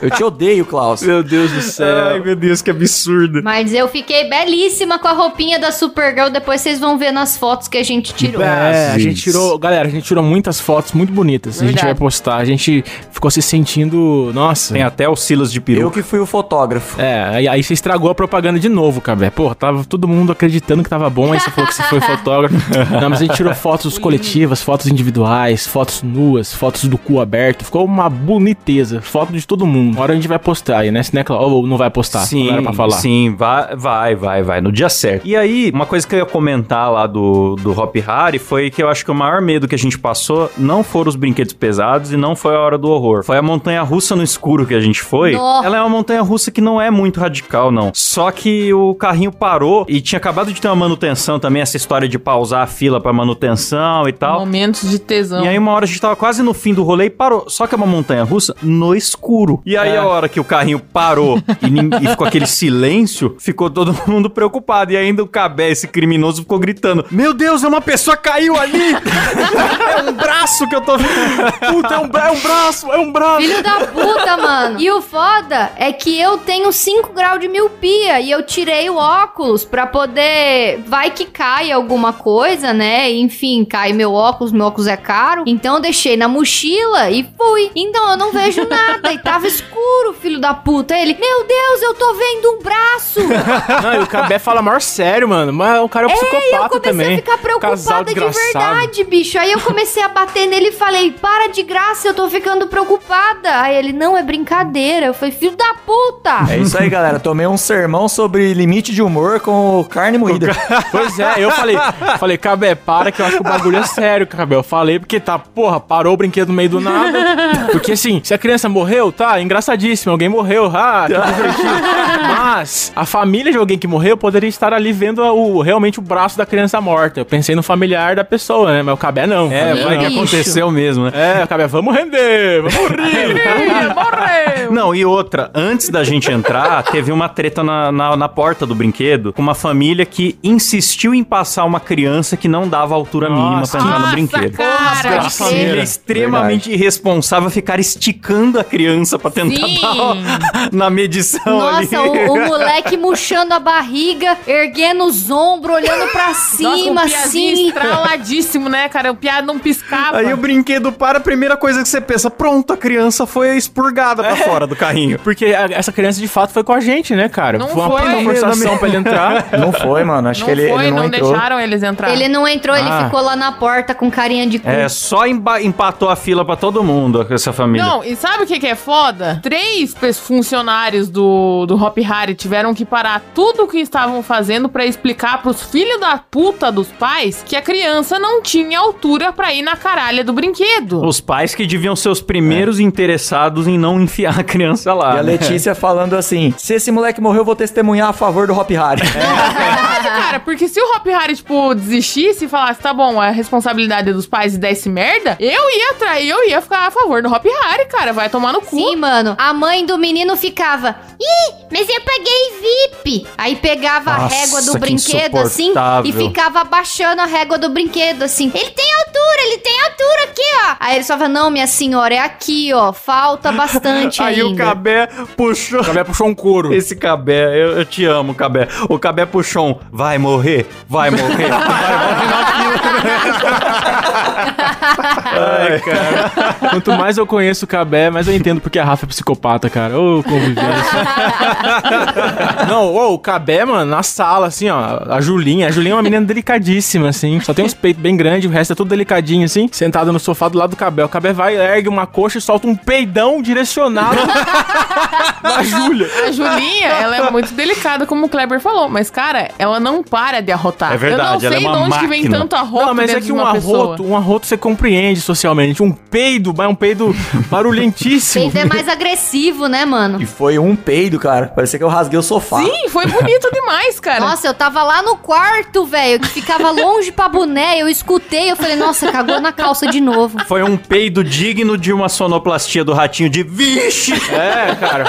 Eu te odeio, Klaus. Meu Deus do céu. Ai, meu Deus, que absurdo. Mas eu fiquei belíssima com a roupinha da Supergirl. Depois vocês vão ver nas fotos que a gente tirou. É, a gente tirou, galera, a gente tirou muitas fotos muito bonitas. A gente Verdade. vai postar. A gente ficou se sentindo, nossa. Tem até o Silas de Eu peru. que fui o fotógrafo. É, aí, aí você estragou a propaganda de novo, Cabé. Porra, tava todo mundo acreditando que tava bom, aí você falou que você foi fotógrafo. Não, mas a gente tirou fotos coletivas, fotos individuais, fotos nuas, fotos do cu aberto. Ficou uma boniteza. Foto de todo mundo. Uma hora a gente vai postar aí, né? Se não, é claro, ou não vai postar. Sim, não era pra falar. sim, vai, vai, vai, vai, no dia certo. E aí, uma coisa que eu ia comentar lá do, do Hop Harry foi que eu acho que o maior medo que a gente passou não foram os brinquedos pesados e não foi a hora do horror. Foi a montanha russa no escuro que a gente foi. Nó. Ela é uma montanha russa que não é muito radical, não. Só que o carrinho parou e tinha acabado de ter uma manutenção também, essa história de pausar a fila pra manutenção e tal. Momentos de tesão. E aí uma hora a gente tava quase no fim do rolê e parou. Só que é uma montanha russa no escuro. E aí É. a hora que o carrinho parou e, e ficou aquele silêncio, ficou todo mundo preocupado. E ainda o Cabé, esse criminoso, ficou gritando: Meu Deus, é uma pessoa caiu ali! é um braço que eu tô vendo. Puta, é um, é um braço, é um braço. Filho da puta, mano. E o foda é que eu tenho 5 graus de miopia e eu tirei o óculos pra poder. Vai que cai alguma coisa, né? Enfim, cai meu óculos, meu óculos é caro. Então eu deixei na mochila e fui. Então eu não vejo nada. E tava escuro, filho da puta. Ele, meu Deus, eu tô vendo um braço. Não, e o Cabé fala maior sério, mano. Mas o cara é um eu psicopata comecei também. a ficar Casal preocupada de verdade, bicho. Aí eu comecei a bater nele e falei: para de graça, eu tô ficando preocupada. Aí ele, não, é brincadeira. Eu falei, filho da puta. É isso aí, galera. Tomei um sermão sobre limite de humor com carne moída. Pois é, eu falei, falei, Cabé, para que eu acho que o bagulho é sério, Cabé. Eu falei porque tá, porra, parou o brinquedo no meio do nada. Porque assim, se a criança morreu, tá, engraçadíssimo, alguém morreu, ah, que divertido. Mas a família de alguém que morreu poderia estar ali vendo o, realmente o braço da criança morta. Eu pensei no familiar da pessoa, né? Mas o Cabé não. É, vai que Bicho. aconteceu mesmo, né? É, o Cabé, vamos render, vamos rir. Morreu! Não, e outra, antes da gente entrar, teve uma treta na, na, na porta do brinquedo com uma família que insistiu em passar uma criança que não dava altura mínima pra entrar no Nossa, brinquedo. cara, A família é extremamente irresponsável ficar esticando a criança pra tentar Sim. dar na medição ali. Nossa, o, o moleque murchando a barriga, erguendo os ombros, olhando pra Nossa, cima, um piazinho assim. estraladíssimo, né, cara? O piado não piscava. Aí o brinquedo para, a primeira coisa que você pensa, pronto, a criança foi expurgada pra fora do carrinho. Porque a- essa criança de fato foi com a gente, né, cara? Não foi uma foi. forçação pra ele entrar. Não foi, mano. Acho não que ele, foi, ele não, não, entrou. deixaram eles entrar. Ele não entrou, ele Ah. ficou lá na porta com carinha de cu. É, só empatou a fila pra todo mundo, essa família. Não, e sabe o que, que é foda? Três funcionários do, do Hop Harry tiveram que parar tudo o que estavam fazendo pra explicar pros filhos da puta dos pais que a criança não tinha altura pra ir na caralha do brinquedo. Os pais que deviam ser os primeiros interessados em não enfiar a criança lá. E a né? Letícia falando assim: se esse moleque morreu, eu vou testemunhar a favor do Hop Harry. Verdade, cara, porque se o Hop Harry, tipo, desistisse e falasse, tá bom, é responsabilidade dos pais e desse merda, eu ia trair, eu ia ficar a favor do Hop Harry, cara, vai tomar no cu. Sim, mano. A mãe do menino ficava. Ih, mas eu paguei VIP. Aí pegava a Nossa, régua do que brinquedo assim e ficava abaixando a régua do brinquedo assim. Ele tem altura, ele tem altura aqui, ó. Aí ele só falava: Não, minha senhora, é aqui, ó. Falta bastante Aí o. Cabé puxou. O Cabé puxou um couro. Esse Cabé, eu, eu te amo, Cabé. O Cabé puxou um, vai morrer, vai morrer, vai na Ai, cara. Quanto mais eu conheço o Cabé, mais eu entendo porque a Rafa é psicopata, cara. Ô, convivência. Não, ô, o Cabé, mano, na sala, assim, ó. A Julinha. A Julinha é uma menina delicadíssima, assim. Só tem uns peitos bem grandes, o resto é tudo delicadinho, assim. Sentada no sofá do lado do Cabé. O Cabé vai, ergue uma coxa e solta um peidão direcionado na Júlia. A Julinha, ela é muito delicada, como o Kleber falou, mas, cara, ela não para de arrotar. É verdade, Eu não ela sei é uma de onde que vem máquina. tanto arroto Não, mas é que de um pessoa. arroto, um arroto você compreende socialmente. Um peido, mas um peido barulhentíssimo. Peito é mais agressivo, né, mano? E foi um peido, cara. Parecia que eu rasguei o sofá. Sim, foi bonito demais, cara. Nossa, eu tava lá no quarto, velho, que ficava longe pra boné. Eu escutei, eu falei, nossa, cagou na calça de novo. Foi um peido digno de uma sonoplastia do ratinho de vixe! É, cara.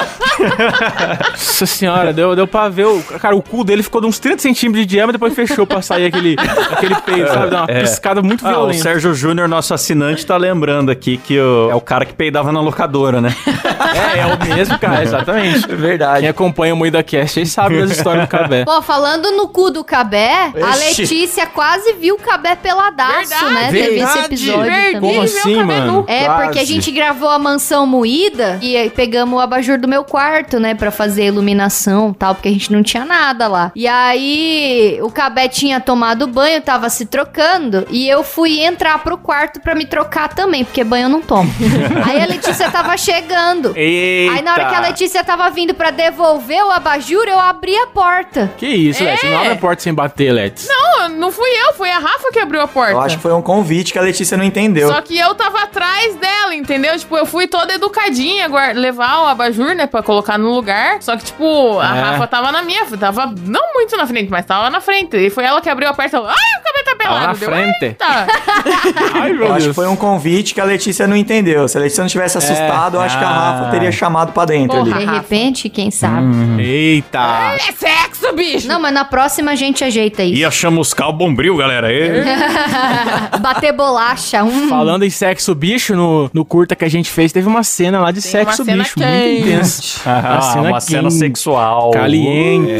Nossa senhora, deu, deu pra ver. O, cara, o cu dele ficou de uns 30 centímetros de diâmetro, depois fechou pra sair aquele, aquele peito, sabe? Uma É. piscada muito Ah, o violenta. Sérgio Júnior, nosso assinante, tá lembrando aqui que o- é o cara que peidava na locadora, né? É, é o mesmo, cara, exatamente. É verdade. Quem acompanha o Moída Cast aí sabe das histórias do Cabé. Pô, falando no cu do Cabé, a Ixi. Letícia quase viu o Cabé peladaço, Verdade, né? Teve esse verdade. episódio Perdi, também. Como assim, mano? É, Quase. porque a gente gravou a mansão moída e aí pegamos o abajur do meu quarto, né, Pra fazer a iluminação e tal, porque a gente não tinha nada lá. E aí o Cabé tinha tomado banho, tava se trocando e eu fui entrar pro quarto pra me trocar também, porque banho eu não tomo. aí a Letícia tava chegando. Eita! Aí na hora que a Letícia tava vindo pra devolver o abajur, eu abri a porta. Que isso, Letes? Não abre a porta sem bater, Letes. Não, não fui eu, foi a Rafa que abriu a porta. Eu acho que foi um convite que a Letícia não entendeu. Só que eu tava atrás dela, entendeu? Tipo, eu fui toda educadinha, guar- levar o abajur, né, pra colocar no lugar. Só que, tipo, a É. Rafa tava na minha, tava não muito na frente, mas tava na frente. E foi ela que abriu a porta. Ai, o cabelo tá pelado. na Deu, frente. "Eita." Ai, meu Eu acho que foi um convite que a Letícia não entendeu. Se a Letícia não tivesse assustado, eu acho que a Rafa Ah. teria chamado pra dentro Porra. ali. De repente, quem sabe? Eita. É sexo, bicho! Não, mas na próxima a gente ajeita isso. Ia chamuscar o bombril, galera. Bater bolacha. Hum. Falando em sexo bicho, no, no curta que a gente fez, teve uma cena lá de Tem sexo uma cena bicho. quente. Muito intensa. Ah, uma cena quente, sexual. Caliente.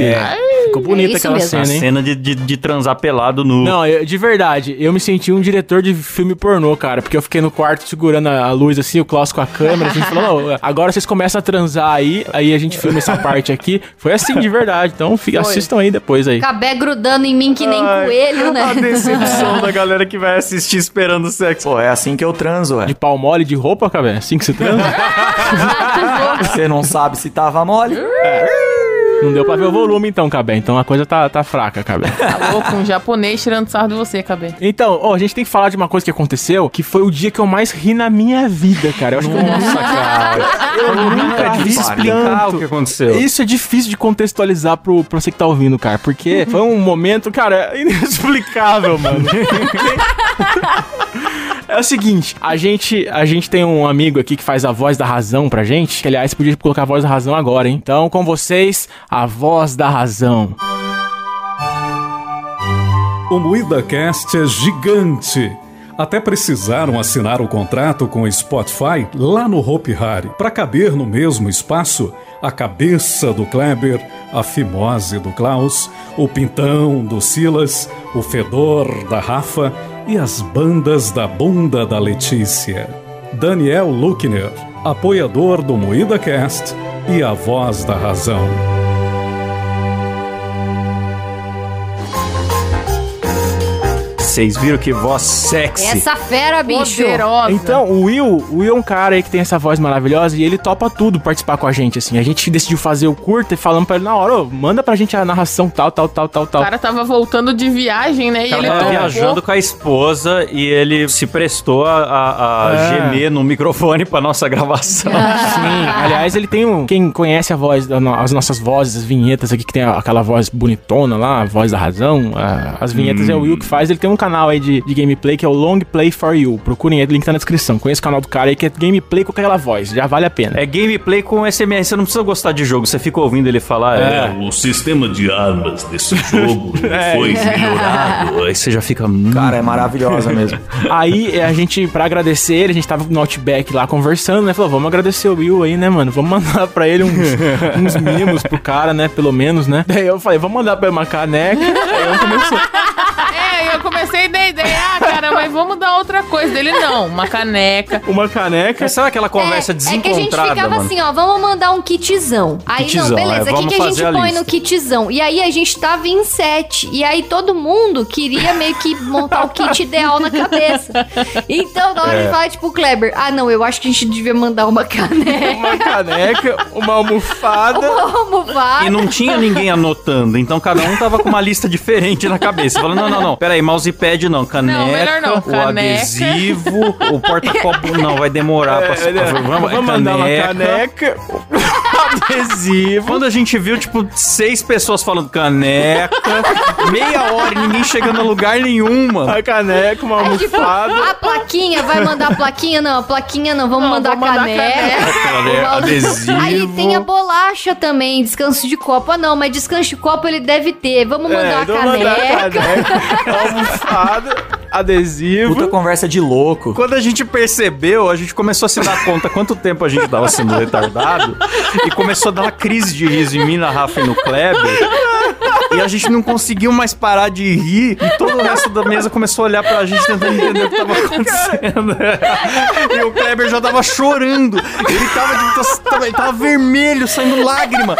Ficou bonita É aquela mesmo. Uma cena, hein? cena de, de, de transar pelado nu. Não, eu- de verdade, eu me senti um diretor de filme pornô, cara, porque eu fiquei no quarto segurando a, a luz assim, o Klaus com a câmera, a gente falou, "Não, agora vocês começam a transar aí, aí a gente filma essa parte aqui. Foi assim, de verdade, então fi- assistam aí depois aí. Cabé grudando em mim que nem Ai, coelho, né? A decepção da galera que vai assistir esperando sexo. Pô, é assim que eu transo, ué. De pau mole, de roupa, cabé? Assim que você transa? Você não sabe se tava mole? Não deu pra ver o volume então, Cabé. Então a coisa tá, tá fraca, Cabé. Tá louco, um japonês tirando sarro de você, Cabé. Então, ó, a gente tem que falar de uma coisa que aconteceu, que foi o dia que eu mais ri na minha vida, cara. Eu acho que eu Nossa, cara. Eu nunca ri difícil explicar o que aconteceu. Isso é difícil de contextualizar pro, pra você que tá ouvindo, cara. Porque foi um momento, cara, inexplicável, mano. É o seguinte, a gente, a gente tem um amigo aqui que faz a voz da razão pra gente. Que, aliás, podia colocar a voz da razão agora, hein? Então, com vocês, a voz da razão. O MuidaCast é gigante. Até precisaram assinar o contrato com o Spotify lá no Hope Hari para caber no mesmo espaço a cabeça do Kleber, a fimose do Klaus, o pintão do Silas, o fedor da Rafa e as bandas da bunda da Letícia. Daniel Luckner, apoiador do MuidaCast e a voz da razão. Vocês viram que voz sexy. Essa fera, bicho. Poderosa. Então, o Will, o Will é um cara aí que tem essa voz maravilhosa e ele topa tudo participar com a gente, assim. A gente decidiu fazer o curta e falamos pra ele na hora, ô, manda pra gente a narração tal, tal, tal, tal, tal. O cara tava voltando de viagem, né? E cara ele tava topou. viajando com a esposa e ele se prestou a, a- a É. gemer no microfone pra nossa gravação. Sim, aliás, ele tem um. Quem conhece a voz, as nossas vozes, as vinhetas aqui, que tem aquela voz bonitona lá, a voz da razão. a- as vinhetas é o Will que faz. Ele tem um canal aí de, de gameplay que é o Long Play for You. Procurem aí, o link tá na descrição. Conheça o canal do cara aí que é gameplay com aquela voz. Já vale a pena. É gameplay com SMS, você não precisa gostar de jogo, você fica ouvindo ele falar. É, O sistema de armas desse jogo foi melhorado. Aí você já fica. hum, Cara, é maravilhosa mesmo. Aí a gente, pra agradecer ele, a gente tava no Outback lá conversando, né? Falou, vamos agradecer o Will aí, né, mano? Vamos mandar pra ele uns, uns mimos pro cara, né? Pelo menos, né? Daí eu falei, vamos mandar pra ele uma caneca. Aí eu começou. É, eu comecei da ideia, ah, cara, mas vamos dar outra coisa dele. Não, uma caneca. Uma caneca. Sabe aquela conversa é, é que a gente desencontrada, ficava mano? assim, ó, vamos mandar um kitzão. Aí Kitzão, não, beleza, é, o que, vamos que a gente a põe lista. no kitzão? E aí a gente tava em sete. E aí todo mundo queria meio que montar o kit ideal na cabeça. Então, na hora É. de falar, tipo, Kleber, ah, não, eu acho que a gente devia mandar uma caneca, Uma caneca, uma almofada. uma almofada. E não tinha ninguém anotando, então cada um tava com uma lista diferente na cabeça. Falando, não, não, não, peraí, mousepad não, caneca, melhor não, o caneca. adesivo, o porta-copo não, vai demorar pra... Vamos, é mandar uma caneca, adesivo. Quando a gente viu, tipo, seis pessoas falando caneca, meia hora e ninguém chegando a lugar nenhum, mano. A caneca, uma Aí, tipo, almofada. a plaquinha, vai mandar a plaquinha? Não, a plaquinha não, vamos Não, mandar a vamos mandar caneca. Caneca, Uma- adesivo. Aí tem a bolacha também, descanso de copo. Ah, não, mas descanso de copo ele deve ter. Vamos mandar a É, vamos mandar a caneca. almofada, adesivo. Puta conversa de louco. Quando a gente percebeu, a gente começou a se dar conta quanto tempo a gente tava sendo retardado e começou a dar uma crise de riso em mim, na Rafa e no Kleber. E a gente não conseguiu mais parar de rir e todo o resto da mesa começou a olhar pra gente tentando entender o que tava acontecendo. E o Kleber já tava chorando. Ele tava, ele tava vermelho, saindo lágrima.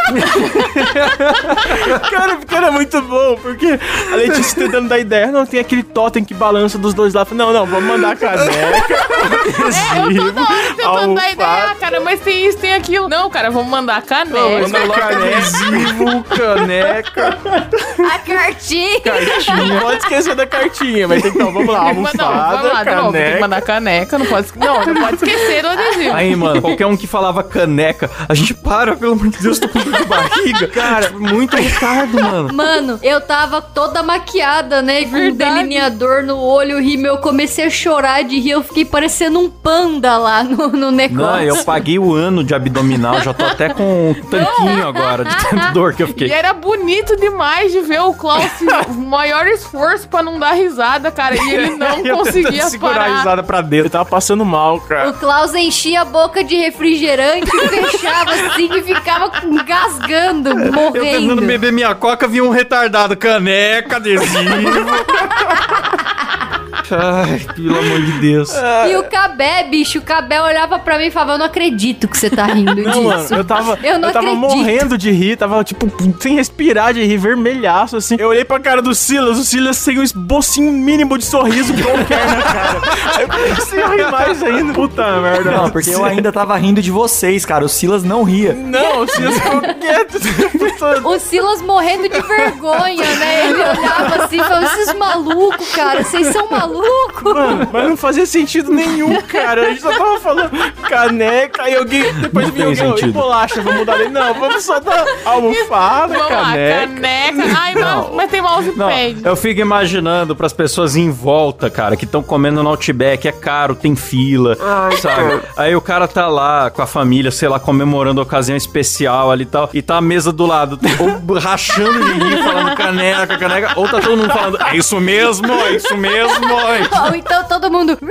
Cara, porque era muito bom, porque a Letícia tentando dar ideia. Não, tem aquele totem que balança dos dois lados. Não, não, vamos mandar a caneca, É, eu toda hora tentando dar ideia, ah, cara, mas tem isso, tem aquilo. Não, cara, vamos mandar a caneca. Vamos mandar caneca. caneca. A cartinha. Cartinha. Não pode esquecer da cartinha, mas tem que, então, vamos lá, mandar- não, almofada, vamos lá, novo, tem que caneca. mandar caneca, não pode, não, não pode esquecer do adesivo. Aí, mano, qualquer um que falava caneca, a gente para, pelo amor de Deus, tô com dor de barriga. Cara, muito retardo, mano. Mano, eu tava toda maquiada, né? Com um delineador no olho, ri, eu comecei a chorar de rir, eu fiquei parecendo um panda lá no, no negócio. Não, eu paguei o ano de abdominal, já tô até com um tanquinho agora, de tanta dor que eu E fiquei. era bonito demais de ver o Klaus o maior esforço pra não dar risada, cara. E ele não Eu conseguia segurar a parar. risada pra dentro. tava passando mal, cara. O Klaus enchia a boca de refrigerante, fechava assim e ficava engasgando, Eu tentando morrendo. beber minha coca, vi um retardado. Caneca, adesivo. Ai, pelo amor de Deus. E o Cabé, bicho, o Cabé olhava pra mim e falava, eu não acredito que você tá rindo Não, disso. mano, eu tava, Eu não tava acredito. morrendo de rir, tava, tipo, sem respirar de rir, vermelhaço, assim. Eu olhei pra cara do Silas, o Silas sem um esbocinho mínimo de sorriso qualquer na cara. Aí eu comecei a rir mais ainda. Puta merda. Não, porque eu ainda tava rindo de vocês, cara. O Silas não ria. Não, o Silas ficou quieto o tempo todo. O Silas morrendo de vergonha, né? Ele olhava assim e falava, esses malucos, cara, vocês são malucos. Mano, mas não fazia sentido nenhum, cara. A gente só tava falando caneca e alguém. Depois Não vinha alguém. "Ô, E sentido." bolacha, vamos mudar ali. Não, vamos só dar almofada, Vamos lá, caneca. caneca. Ai, mas, mas tem Não, mousepad. eu fico imaginando pras pessoas em volta, cara, que estão comendo no Outback, é caro, tem fila, sabe? Aí o cara tá lá com a família, sei lá, comemorando a ocasião especial ali e tal, e tá a mesa do lado, ou rachando de rir, falando caneca, caneca, ou tá todo mundo falando, é isso mesmo, é isso mesmo. É Ou então todo mundo...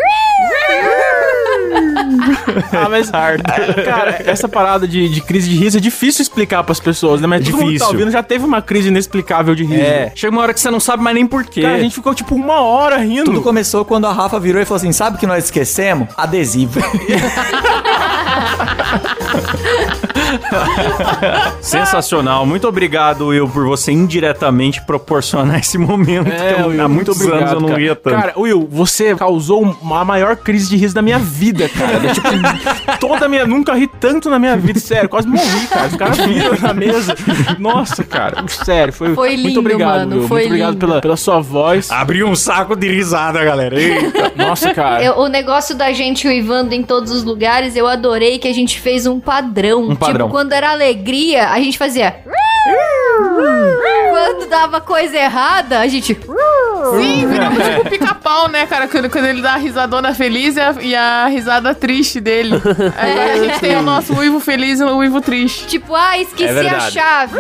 Ah, mas, cara, essa parada de, de crise de riso é difícil explicar pras pessoas, né? Mas todo mundo que tá Difícil. ouvindo já teve uma crise inexplicável de riso. É, chega uma hora que você não sabe mais nem porquê. Cara, a gente ficou tipo uma hora rindo. Tudo começou quando a Rafa virou e falou assim: sabe o que nós esquecemos? Adesivo. Sensacional. Muito obrigado, Will, por você indiretamente proporcionar esse momento. É, que eu- Will, há muito muitos obrigado, anos eu não cara. ria tanto. Cara, Will, você causou a maior crise de riso da minha vida, cara. tipo, toda a minha... Nunca ri tanto na minha vida, sério. Quase morri, cara. Os caras viram na mesa. Nossa, cara. Sério, foi... Foi Muito lindo, obrigado, mano, Will. foi muito obrigado lindo. pela, pela sua voz. Abriu um saco de risada, galera. Eita. Nossa, cara. Eu- o negócio da gente uivando em todos os lugares, eu adorei que a gente fez um padrão. Um padrão. Tipo, quando era alegria, a gente fazia. Quando dava coisa errada, a gente. Sim, virou tipo o pica-pau, né, cara? Quando, quando ele dá a risadona feliz e a, e a risada triste dele. Aí a gente tem o nosso uivo feliz e o uivo triste. Tipo, ah, esqueci É a chave.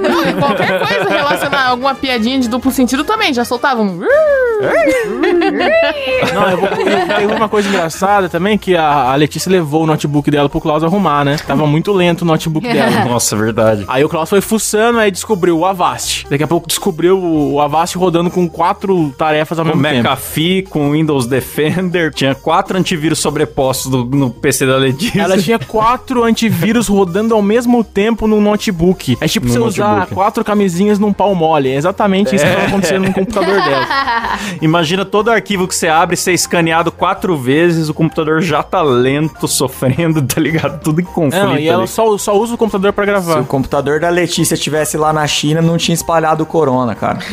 Não, e qualquer coisa relacionada a alguma piadinha de duplo sentido também, já soltava um... Não, eu vou, teve uma coisa engraçada também, que a, a Letícia levou o notebook dela pro Klaus arrumar, né? Tava muito lento o notebook dela. Nossa, verdade. Aí o Klaus foi fuçando, aí descobriu o Avast. Daqui a pouco descobriu o Avast rodando com quatro tarefas ao Com mesmo tempo. McAfee, com Windows Defender, tinha quatro antivírus sobrepostos do- no PC da Letícia. Ela tinha quatro antivírus rodando ao mesmo tempo no notebook. É tipo No você usar notebook. quatro camisinhas num pau mole. É exatamente isso que tava acontecendo no computador dela. Imagina todo arquivo que você abre ser escaneado quatro vezes, o computador já tá lento, sofrendo, tá ligado? Tudo em conflito. Não, e ela ali. só, só usa o computador pra Se gravar. o computador da Letícia estivesse lá na China, não tinha espalhado o corona, cara.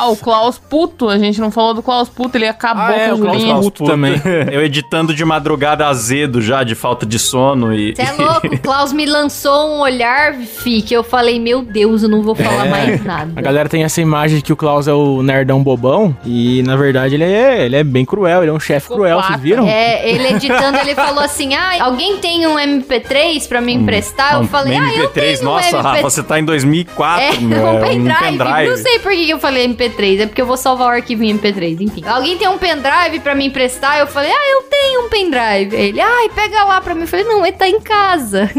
Ah, o Klaus Puto, a gente não falou do Klaus Puto, ele acabou Ah, é, com o Klaus Julinha. Puto também. Eu editando de madrugada azedo já, de falta de sono e... Você é louco, o Klaus me lançou um olhar, fi, que eu falei, meu Deus, eu não vou falar É. mais A nada. galera tem essa imagem de que o Klaus é o nerdão bobão. E na verdade ele é, ele é bem cruel, ele é um chefe cruel, vocês viram? É, ele editando, ele falou assim: Ah, alguém tem um MP3 pra me emprestar? eu falei, ah, MP3, tenho nossa, um MP3. Rafa, você tá em 2004, É, meu, um é pendrive. Não sei por que eu falei MP3. É porque eu vou salvar o arquivo em MP3, enfim. Alguém tem um pendrive pra me emprestar? Eu falei, ah, eu tenho um pendrive. Ele, ai, pega lá pra mim. Eu falei, não, ele tá em casa.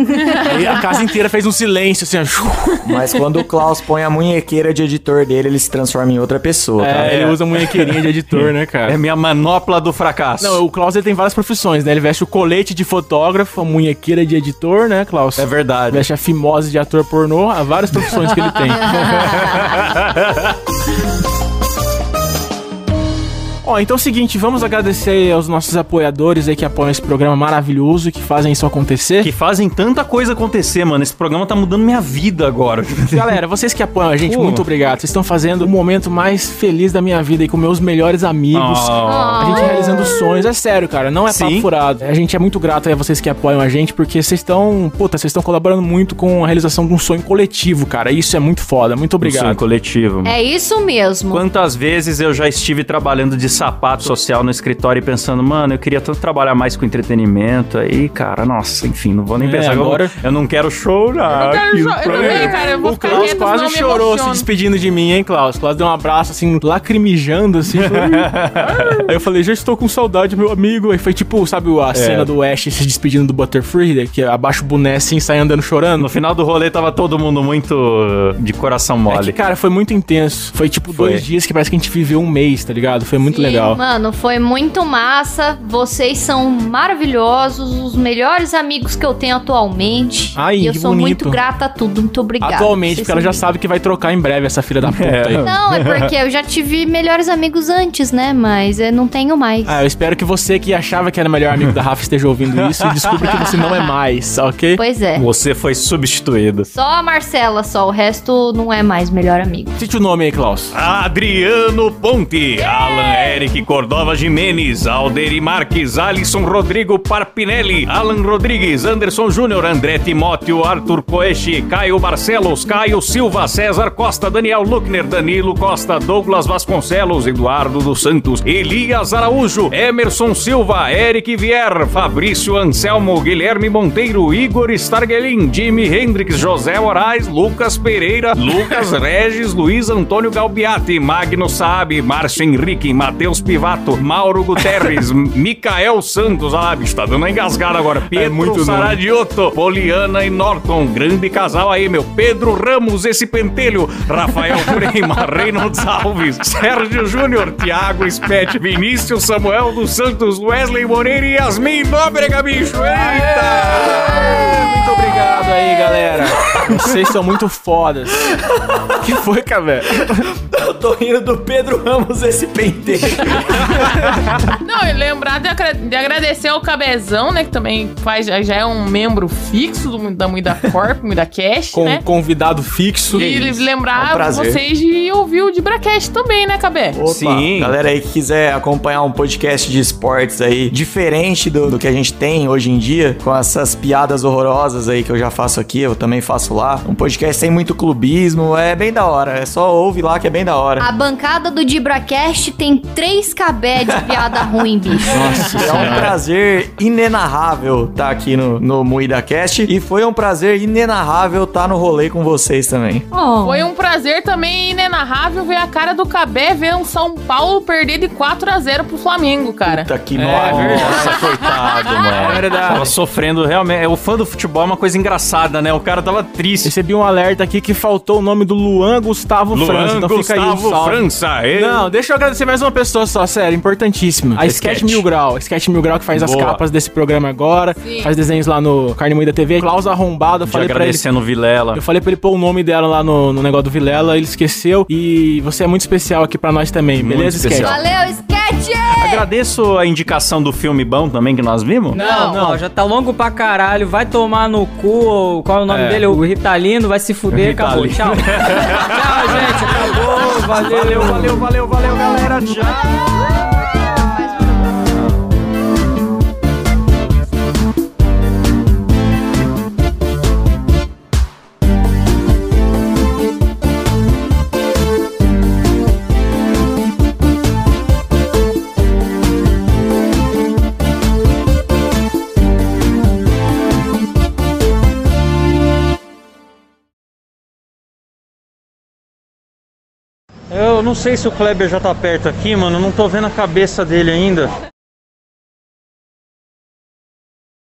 Aí a casa inteira fez um silêncio, assim, ó. Mas quando o Klaus põe a munhequeira de editor dele, ele se transforma em outra pessoa, cara. É, ele usa munhequeirinha de editor, né, cara? É minha manopla do fracasso. Não, o Klaus ele tem várias profissões, né? Ele veste o colete de fotógrafo, a munhequeira de editor, né, Klaus? É verdade. Veste a fimose de ator pornô, há várias profissões que ele tem. Ó, então é o seguinte, vamos agradecer aos nossos apoiadores aí que apoiam esse programa maravilhoso e que fazem isso acontecer. Que fazem tanta coisa acontecer, mano. Esse programa tá mudando minha vida agora. Galera, vocês que apoiam a gente, Pô. muito obrigado. Vocês estão fazendo o momento mais feliz da minha vida aí com meus melhores amigos. Oh. A gente realizando sonhos. É sério, cara. Não é papo Sim. furado. A gente é muito grato aí a vocês que apoiam a gente, porque vocês estão. Puta, vocês estão colaborando muito com a realização de um sonho coletivo, cara. Isso é muito foda. Muito Sonho obrigado. coletivo. É isso mesmo. Quantas vezes eu já estive trabalhando de sapato social no escritório e pensando, mano, eu queria tanto trabalhar mais com entretenimento. Aí, cara, nossa, enfim, não vou nem É, pensar. que eu- agora- Eu, não quero chorar. Eu quero aqui cho- no eu também, cara, eu vou O ficar Klaus quase eu chorou se despedindo de mim, hein, Klaus? Klaus deu um abraço, assim, lacrimejando, assim. falei, Aí eu falei, já estou com saudade, meu amigo. Aí foi tipo, sabe É. a cena do Ash se despedindo do Butterfree, que abaixa o boné assim e sai andando chorando? No final do rolê tava todo mundo muito de coração É mole. que, cara, foi muito intenso. Foi tipo Foi. dois dias que parece que a gente viveu um mês, tá ligado? Foi muito Sim, legal. Mano, foi muito massa. Vocês são maravilhosos, os melhores amigos que eu tenho atualmente. Ai, e eu que sou bonito. muito grata a tudo. Muito obrigada. Atualmente, Vocês porque ela são já sabe que vai trocar em breve essa filha da puta É. aí. Não, é porque eu já tive melhores amigos antes, né? Mas eu não tenho mais. Ah, eu espero que você que achava que era o melhor amigo da Rafa esteja ouvindo isso e descubra que você não é mais, ok? Pois é. Você foi substituído. Só a Marcela, só. O resto não é mais melhor amigo. Cite o nome aí, Klaus. Adriano Ponte, Alan Eric Cordova Jimenez, Alderi Marques, Alisson Rodrigo Parpinelli, Alan Rodrigues, Anderson Júnior, André Timóteo, Arthur Coeche, Caio Barcelos, Caio Silva, César Costa, Daniel Luckner, Danilo Costa, Douglas Vasconcelos, Eduardo dos Santos, Elias Araújo, Emerson Silva, Eric Vier, Fabrício Anselmo, Guilherme Monteiro, Igor Stargelin, Jimmy Hendrix, José Moraes, Lucas Pereira, Lucas Regis, Luiz Antônio Galbiati, Magno Saab, Márcio Henrique, Matheus Pivato, Mauro Guterres, Micael Santos, ah, bicho, tá dando uma engasgada agora, Pedro muito Saradioto, Poliana e Norton, grande casal aí, meu, Pedro Ramos, esse pentelho, Rafael Freima, Reynolds Alves, Sérgio Júnior, Thiago Spet, Vinícius Samuel dos Santos, Wesley Moreira e Yasmin Nóbrega, bicho, eita! Muito obrigado aí, galera. Vocês são muito fodas. que foi, Cabé? Eu tô rindo do Pedro Ramos, esse penteiro. Não, e lembrar de, agra- de agradecer ao Cabezão, né? Que também faz, já é um membro fixo do, da Muida Corp, Muida Cash, Com né? convidado fixo. E É um lembrar prazer. vocês de ouvir o Dibracast também, né, Cabé? Opa, Sim. Galera aí que quiser acompanhar um podcast de esportes aí, diferente do, do que a gente tem hoje em dia, com essas piadas horrorosas aí que eu já faço aqui, eu também faço lá. Um podcast sem muito clubismo, é bem da hora. É só ouve lá que é bem da hora. A bancada do Dibracast tem três cabé de piada ruim, bicho. Nossa É um prazer inenarrável estar aqui no, no Moída Cast e foi um prazer inenarrável estar no rolê com vocês também. Oh. Foi um prazer também inenarrável ver a cara do Cabé ver um São Paulo perder de 4 a 0 pro Flamengo, cara. Puta que É nossa. Coitado, mano. É verdade. Tava sofrendo realmente. O fã do futebol é uma coisa engraçada, né? O cara tava triste. Recebi um alerta aqui que faltou o nome do Luan Gustavo França. Luan Então fica aí o Gustavo salve. França, ele... Não, deixa eu agradecer mais uma pessoa só, sério, importantíssima. A Sketch Sketch. Mil Grau. A Sketch Mil Grau que faz as Boa. capas desse programa agora. Sim. Faz desenhos lá no Carne Moída TV. Klaus Arrombado, eu falei pra ele. agradecendo o Vilela. Eu falei pra ele pôr o nome dela lá no, no negócio do Vilela, ele esqueceu. E você é muito especial aqui pra nós também, Muito beleza, Sketch? especial. Valeu, Sketch! Agradeço a indicação do filme bom também que nós vimos. Não, não, já tá longo pra caralho. Vai tomar no cu. Qual é o nome É. dele? O Ritalino. Vai se fuder. Acabou. Tchau. Tchau, gente. Acabou. Valeu. Valeu, valeu, valeu, valeu, galera. Tchau. Eu não sei se o Kleber já tá perto aqui, mano. Não tô vendo a cabeça dele ainda.